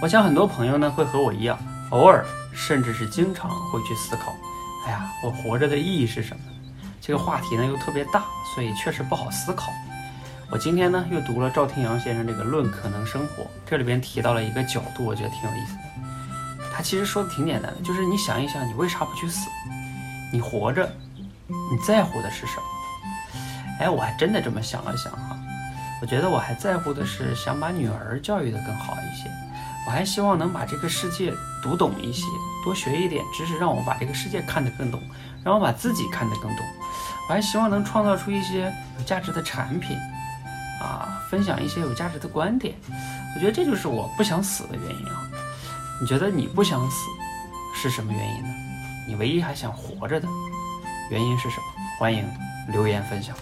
我想很多朋友呢会和我一样，偶尔甚至是经常会去思考，哎呀，我活着的意义是什么？这个话题呢又特别大，所以确实不好思考。我今天呢又读了赵天阳先生这个《论可能生活》，这里边提到了一个角度，我觉得挺有意思的。他其实说的挺简单的，就是你想一想，你为啥不去死？你活着，你在乎的是什么？哎，我还真的这么想了想哈，我觉得我还在乎的是想把女儿教育得更好一些，我还希望能把这个世界读懂一些，多学一点知识，让我把这个世界看得更懂，让我把自己看得更懂。我还希望能创造出一些有价值的产品，啊，分享一些有价值的观点。我觉得这就是我不想死的原因啊。你觉得你不想死是什么原因呢？你唯一还想活着的原因是什么？欢迎留言分享。